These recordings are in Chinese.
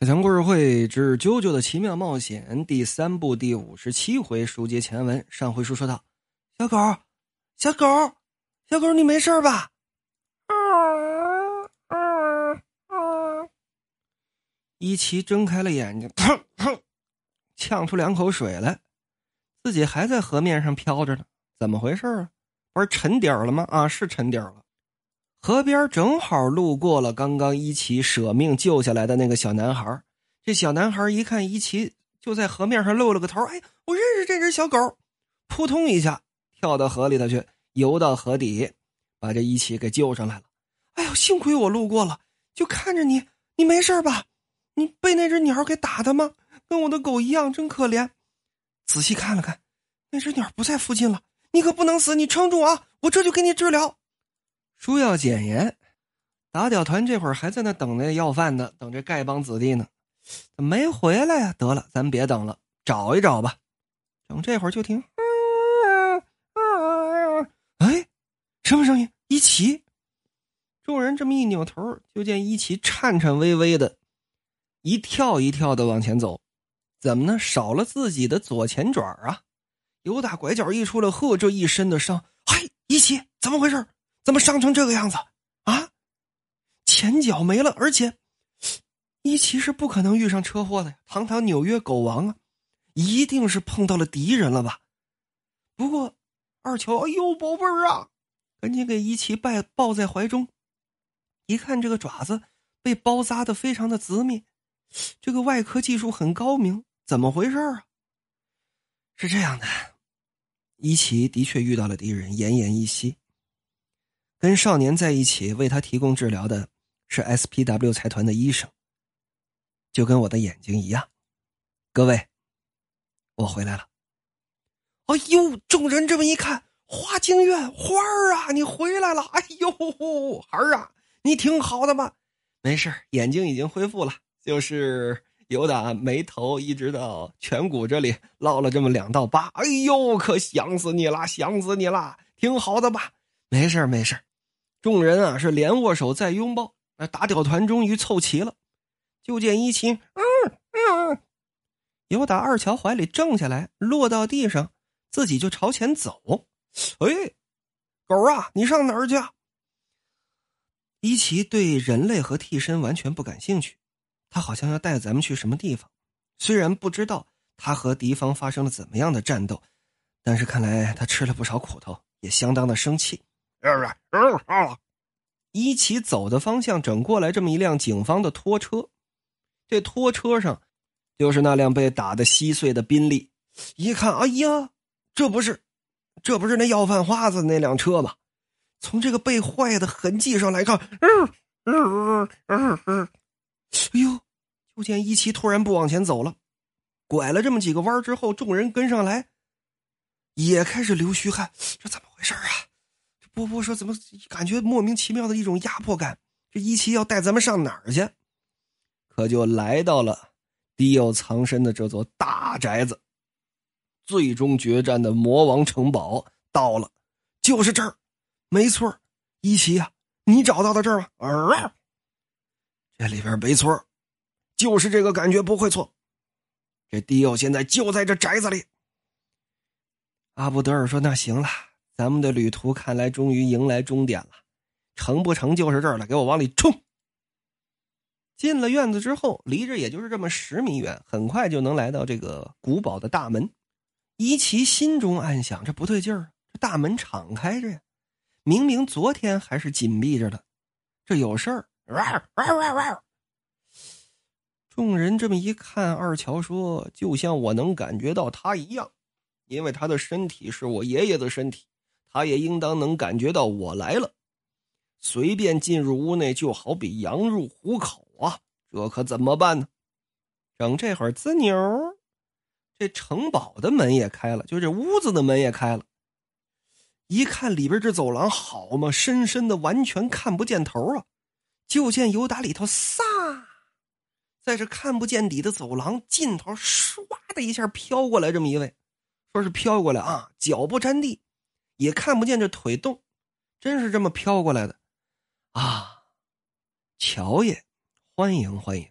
小强故事会之《啾啾的奇妙冒险》第三部第五十七回书接前文。上回书说到，小狗，小狗，小狗，你没事吧？啊啊啊一奇睁开了眼睛，砰砰，呛出两口水来，自己还在河面上飘着呢。怎么回事啊？不是沉底了吗？啊，是沉底了。河边正好路过了刚刚一奇舍命救下来的那个小男孩。这小男孩一看一奇就在河面上露了个头，哎，我认识这只小狗，扑通一下跳到河里头去，游到河底，把这一奇给救上来了。哎呦，幸亏我路过了，就看着你，你没事吧？你被那只鸟给打的吗？跟我的狗一样，真可怜。仔细看了看，那只鸟不在附近了。你可不能死，你撑住啊！我这就给你治疗。书要简言，打屌团这会儿还在那等那要饭呢，等这丐帮子弟呢，没回来呀？得了，咱别等了，找一找吧。等这会儿就听，哎，什么声音？一齐。众人这么一扭头，就见一齐颤颤巍巍的，一跳一跳的往前走。怎么呢？少了自己的左前爪啊！由打拐角一出来，呵，这一身的伤。嗨，一齐，怎么回事？怎么伤成这个样子啊？前脚没了，而且一奇是不可能遇上车祸的呀！堂堂纽约狗王啊，一定是碰到了敌人了吧？不过二乔，哎呦，宝贝儿啊，赶紧给一奇抱抱在怀中。一看这个爪子被包扎的非常的紫密，这个外科技术很高明，怎么回事啊？是这样的，一奇的确遇到了敌人，奄奄一息。跟少年在一起为他提供治疗的是 SPW 财团的医生，就跟我的眼睛一样。各位，我回来了。哎呦，众人这么一看，花京院花儿啊，你回来了！哎呦，孩儿啊，你挺好的吧？没事，眼睛已经恢复了，就是有打眉头一直到颧骨这里落了这么两道疤。哎呦，可想死你了，想死你了！挺好的吧？没事，没事。众人啊，是连握手再拥抱，那打屌团终于凑齐了。就见一奇，嗯嗯，由打二乔怀里挣下来，落到地上，自己就朝前走。哎，狗啊，你上哪儿去？一奇对人类和替身完全不感兴趣，他好像要带咱们去什么地方。虽然不知道他和敌方发生了怎么样的战斗，但是看来他吃了不少苦头，也相当的生气。一起走的方向整过来这么一辆警方的拖车，这拖车上就是那辆被打的稀碎的宾利。一看，哎呀，这不是，这不是那要饭花子那辆车吗？从这个被坏的痕迹上来看，嗯嗯嗯嗯哎呦！就见一奇突然不往前走了，拐了这么几个弯之后，众人跟上来，也开始流虚汗。这怎么回事啊？波波说：“怎么感觉莫名其妙的一种压迫感？这一奇要带咱们上哪儿去？可就来到了迪奥藏身的这座大宅子。最终决战的魔王城堡到了，就是这儿，没错一奇呀，你找到的这儿吗？这里边没错就是这个感觉不会错。这迪奥现在就在这宅子里。”阿布德尔说：“那行了。”咱们的旅途看来终于迎来终点了，成不成就是这儿了，给我往里冲！进了院子之后，离着也就是这么十米远，很快就能来到这个古堡的大门。伊奇心中暗想：这不对劲儿，这大门敞开着呀，明明昨天还是紧闭着的，这有事儿！众人这么一看，二乔说：“就像我能感觉到他一样，因为他的身体是我爷爷的身体。”他也应当能感觉到我来了，随便进入屋内就好比羊入虎口啊！这可怎么办呢？整这会儿，滋扭，这城堡的门也开了，就这屋子的门也开了。一看里边这走廊，好嘛，深深的，完全看不见头啊！就见有打里头撒，在这看不见底的走廊尽头，唰的一下飘过来这么一位，说是飘过来啊，脚不沾地。也看不见这腿动，真是这么飘过来的，啊！乔爷，欢迎欢迎，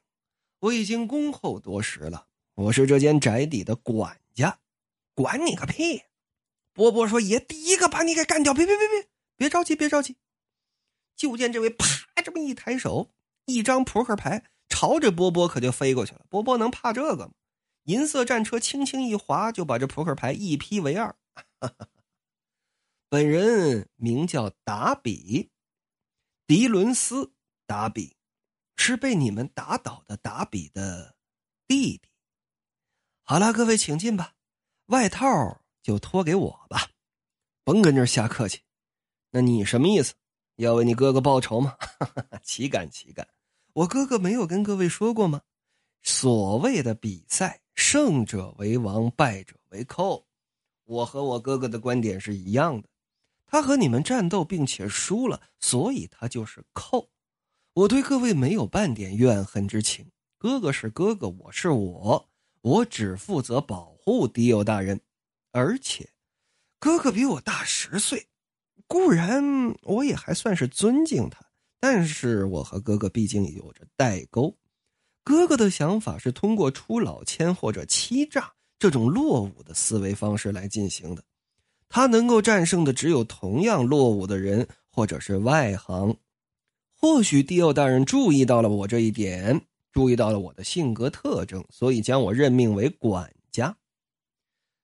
我已经恭候多时了。我是这间宅邸的管家，管你个屁！波波说：“爷，第一个把你给干掉！别别别别，别着急，别着急。”就见这位啪这么一抬手，一张扑克牌朝着波波可就飞过去了。波波能怕这个吗？银色战车轻轻一划，就把这扑克牌一劈为二。哈哈本人名叫达比，迪伦斯·达比，是被你们打倒的达比的弟弟。好了，各位请进吧，外套就托给我吧，甭跟这瞎客气。那你什么意思？要为你哥哥报仇吗？岂敢岂敢！我哥哥没有跟各位说过吗？所谓的比赛，胜者为王，败者为寇。我和我哥哥的观点是一样的。他和你们战斗并且输了，所以他就是寇。我对各位没有半点怨恨之情。哥哥是哥哥，我是我。我只负责保护迪欧大人，而且，哥哥比我大十岁，固然我也还算是尊敬他，但是我和哥哥毕竟有着代沟。哥哥的想法是通过出老千或者欺诈这种落伍的思维方式来进行的，他能够战胜的只有同样落伍的人或者是外行。或许迪奥大人注意到了我这一点。注意到了我的性格特征，所以将我任命为管家。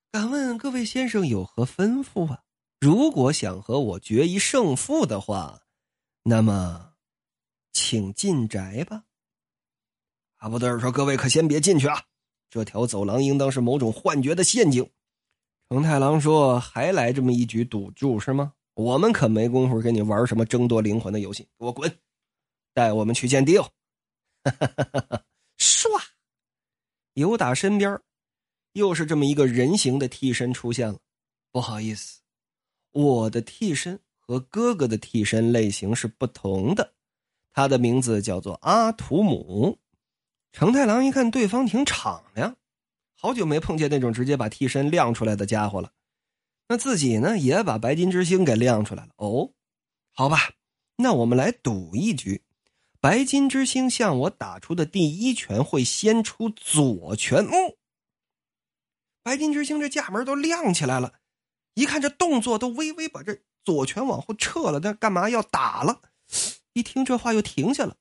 敢问各位先生有何吩咐啊？如果想和我决一胜负的话，那么，请进宅吧。阿布德尔说：“各位可先别进去啊，这条走廊应当是某种幻觉的陷阱。”成太郎说：“还来这么一局赌注是吗？我们可没工夫跟你玩什么争夺灵魂的游戏，给我滚！带我们去见迪欧。”哈哈哈哈哈！唰，由打身边又是这么一个人形的替身出现了。不好意思，我的替身和哥哥的替身类型是不同的。他的名字叫做阿图姆。成太郎一看对方挺敞亮，好久没碰见那种直接把替身亮出来的家伙了。那自己呢，也把白金之星给亮出来了。哦，好吧，那我们来赌一局。白金之星向我打出的第一拳会先出左拳，嗯，白金之星这架门都亮起来了，一看这动作都微微把这左拳往后撤了，那干嘛要打了？一听这话又停下了。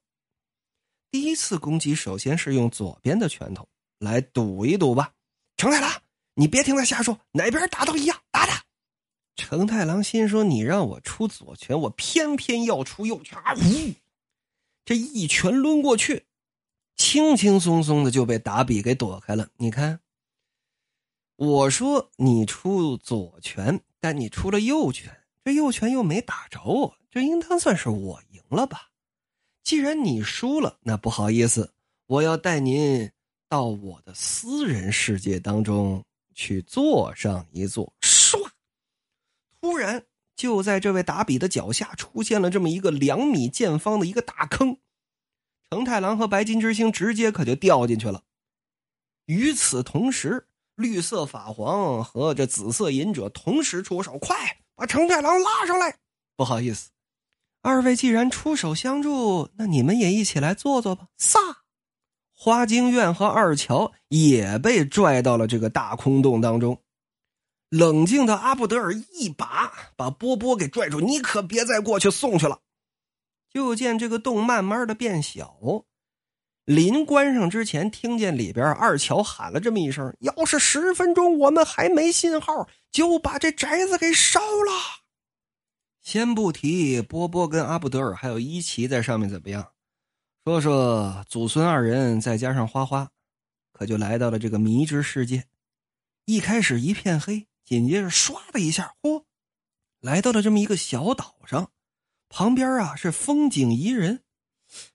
第一次攻击首先是用左边的拳头来赌一赌吧。成太郎，你别听他瞎说，哪边打都一样，打他。成太郎心说：你让我出左拳，我偏偏要出右拳啊，呜！这一拳抡过去，轻轻松松的就被达比给躲开了。你看，我说你出左拳，但你出了右拳，这右拳又没打着我，这应当算是我赢了吧？既然你输了，那不好意思，我要带您到我的私人世界当中去坐上一坐。唰！突然。就在这位达比的脚下，出现了这么一个两米见方的一个大坑，成太郎和白金之星直接可就掉进去了。与此同时，绿色法皇和这紫色隐者同时出手，快把成太郎拉上来！不好意思，二位既然出手相助，那你们也一起来坐坐吧。撒，花京院和二乔也被拽到了这个大空洞当中。冷静的阿布德尔一把把波波给拽住，你可别再过去送去了。就见这个洞慢慢的变小，临关上之前，听见里边二乔喊了这么一声：“要是十分钟我们还没信号，就把这宅子给烧了。”先不提波波跟阿布德尔还有伊奇在上面怎么样，说说祖孙二人再加上花花，可就来到了这个迷之世界。一开始一片黑。紧接着，唰的一下，嚯，来到了这么一个小岛上，旁边啊是风景宜人，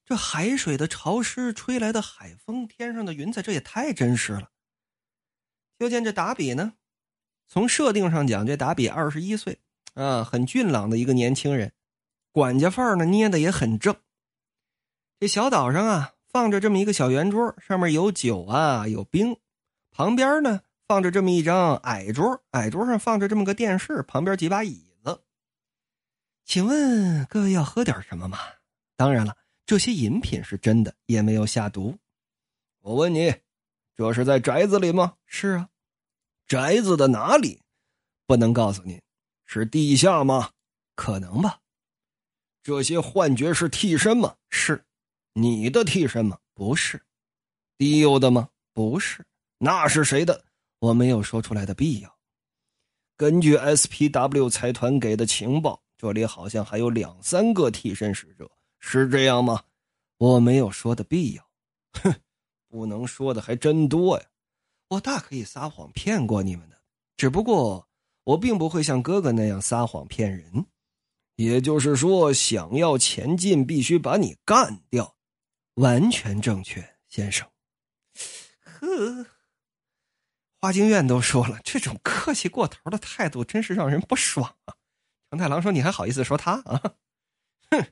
这海水的潮湿，吹来的海风，天上的云彩，这也太真实了。就见这达比呢，从设定上讲，这达比二十一岁啊，很俊朗的一个年轻人，管家范儿呢捏的也很正。这小岛上啊，放着这么一个小圆桌，上面有酒啊，有冰，旁边呢。放着这么一张矮桌，矮桌上放着这么个电视，旁边几把椅子。请问各位要喝点什么吗？当然了，这些饮品是真的，也没有下毒。我问你，这是在宅子里吗？是啊。宅子的哪里？不能告诉您。是地下吗？可能吧。这些幻觉是替身吗？是。你的替身吗？不是。迪欧的吗？不是。那是谁的？我没有说出来的必要。根据 SPW 财团给的情报，这里好像还有两三个替身使者，是这样吗？我没有说的必要。哼，不能说的还真多呀。我大可以撒谎骗过你们的，只不过我并不会像哥哥那样撒谎骗人。也就是说，想要前进，必须把你干掉。完全正确，先生。呵，花京院都说了，这种客气过头的态度真是让人不爽啊！承太郎说：“你还好意思说他啊？” 哼，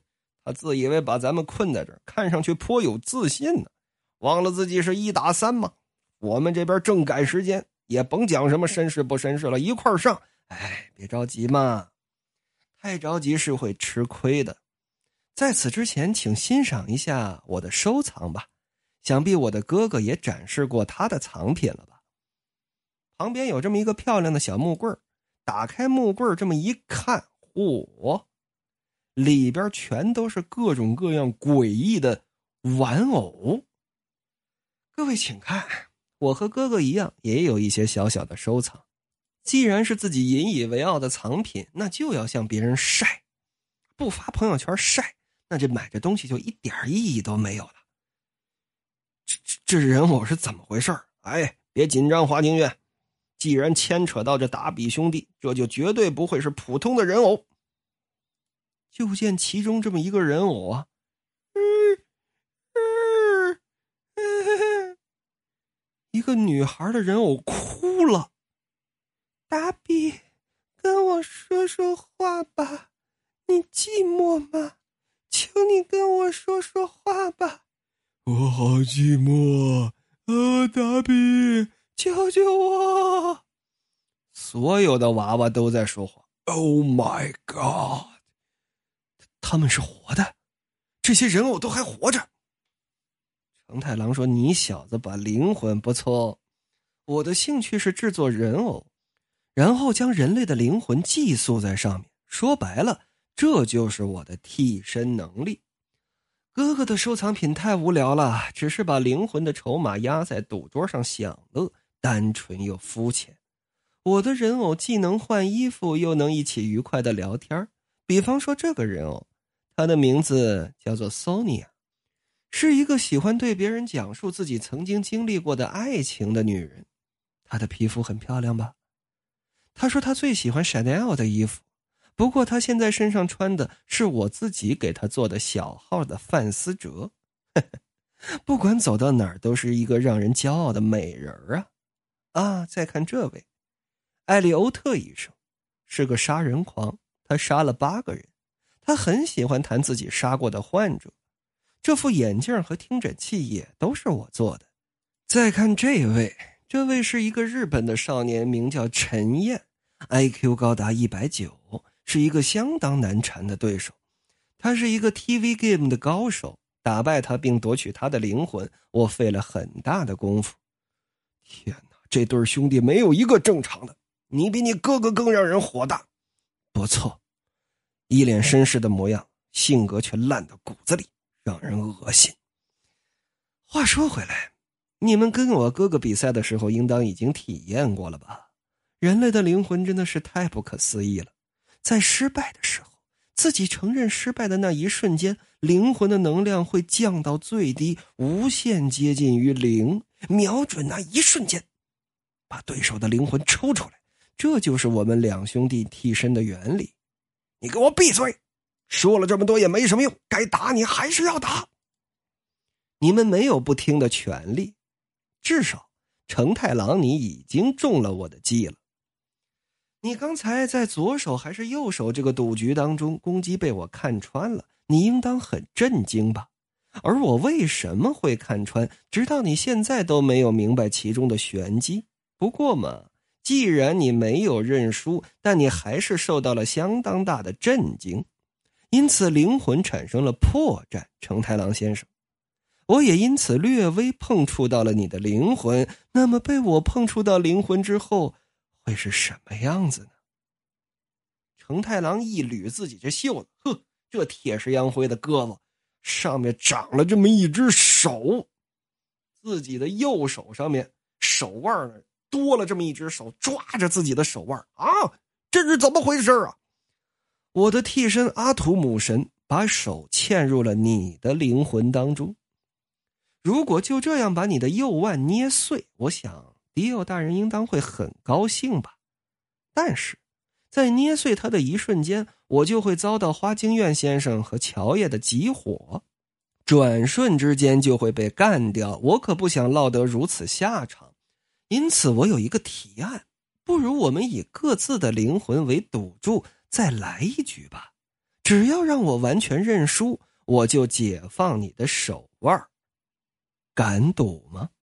他自以为把咱们困在这儿，看上去颇有自信呢，忘了自己是一打三吗？我们这边正赶时间，也甭讲什么绅士不绅士了，一块儿上。哎，别着急嘛，太着急是会吃亏的。在此之前，请欣赏一下我的收藏吧。想必我的哥哥也展示过他的藏品了吧？旁边有这么一个漂亮的小木柜打开木柜这么一看，嚯，里边全都是各种各样诡异的玩偶。各位请看。我和哥哥一样，也有一些小小的收藏。既然是自己引以为傲的藏品，那就要向别人晒。不发朋友圈晒，那这买这东西就一点意义都没有了。这这这人偶是怎么回事哎，别紧张，华庭院。既然牵扯到这达比兄弟，这就绝对不会是普通的人偶。就见其中这么一个人偶啊。一个女孩的人偶哭了。达比，跟我说说话吧，你寂寞吗？求你跟我说说话吧。我好寂寞啊，达比，救救我！所有的娃娃都在说话。Oh my god！他们是活的，这些人偶都还活着。承太郎说：“你小子把灵魂不错，我的兴趣是制作人偶，然后将人类的灵魂寄宿在上面。说白了，这就是我的替身能力。哥哥的收藏品太无聊了，只是把灵魂的筹码压在赌桌上享乐，单纯又肤浅。我的人偶既能换衣服，又能一起愉快的聊天。比方说这个人偶，他的名字叫做 Sonia。”是一个喜欢对别人讲述自己曾经经历过的爱情的女人，她的皮肤很漂亮吧？她说她最喜欢 Chanel 的衣服，不过他现在身上穿的是我自己给他做的小号的范思哲。不管走到哪儿都是一个让人骄傲的美人啊！啊，再看这位，艾利欧特医生，是个杀人狂，他杀了八个人，他很喜欢谈自己杀过的患者。这副眼镜和听诊器也都是我做的。再看这位，这位是一个日本的少年，名叫陈燕，IQ 高达一百九，是一个相当难缠的对手。他是一个 TV game 的高手，打败他并夺取他的灵魂，我费了很大的功夫。天哪，这对兄弟没有一个正常的，你比你哥哥更让人火大。不错，一脸绅士的模样，性格却烂到骨子里。让人恶心。话说回来，你们跟我哥哥比赛的时候，应当已经体验过了吧？人类的灵魂真的是太不可思议了。在失败的时候，自己承认失败的那一瞬间，灵魂的能量会降到最低，无限接近于零，瞄准那一瞬间，把对手的灵魂抽出来。这就是我们两兄弟替身的原理。你给我闭嘴！说了这么多也没什么用，该打你还是要打。你们没有不听的权利，至少成太郎，你已经中了我的计了。你刚才在左手还是右手这个赌局当中攻击被我看穿了，你应当很震惊吧？而我为什么会看穿，直到你现在都没有明白其中的玄机。不过嘛，既然你没有认输，但你还是受到了相当大的震惊。因此，灵魂产生了破绽，成太郎先生。我也因此略微碰触到了你的灵魂。那么，被我碰触到灵魂之后，会是什么样子呢？成太郎一捋自己这袖子，呵，这铁石杨灰的胳膊上面长了这么一只手，自己的右手上面手腕呢多了这么一只手，抓着自己的手腕啊，这是怎么回事啊？我的替身阿图姆神把手嵌入了你的灵魂当中。如果就这样把你的右腕捏碎，我想迪奥大人应当会很高兴吧。但是。在捏碎他的一瞬间，我就会遭到花京院先生和乔爷的急火，转瞬之间就会被干掉。我可不想落得如此下场，因此我有一个提案：不如我们以各自的灵魂为赌注，再来一局吧。只要让我完全认输，我就解放你的手腕敢赌吗？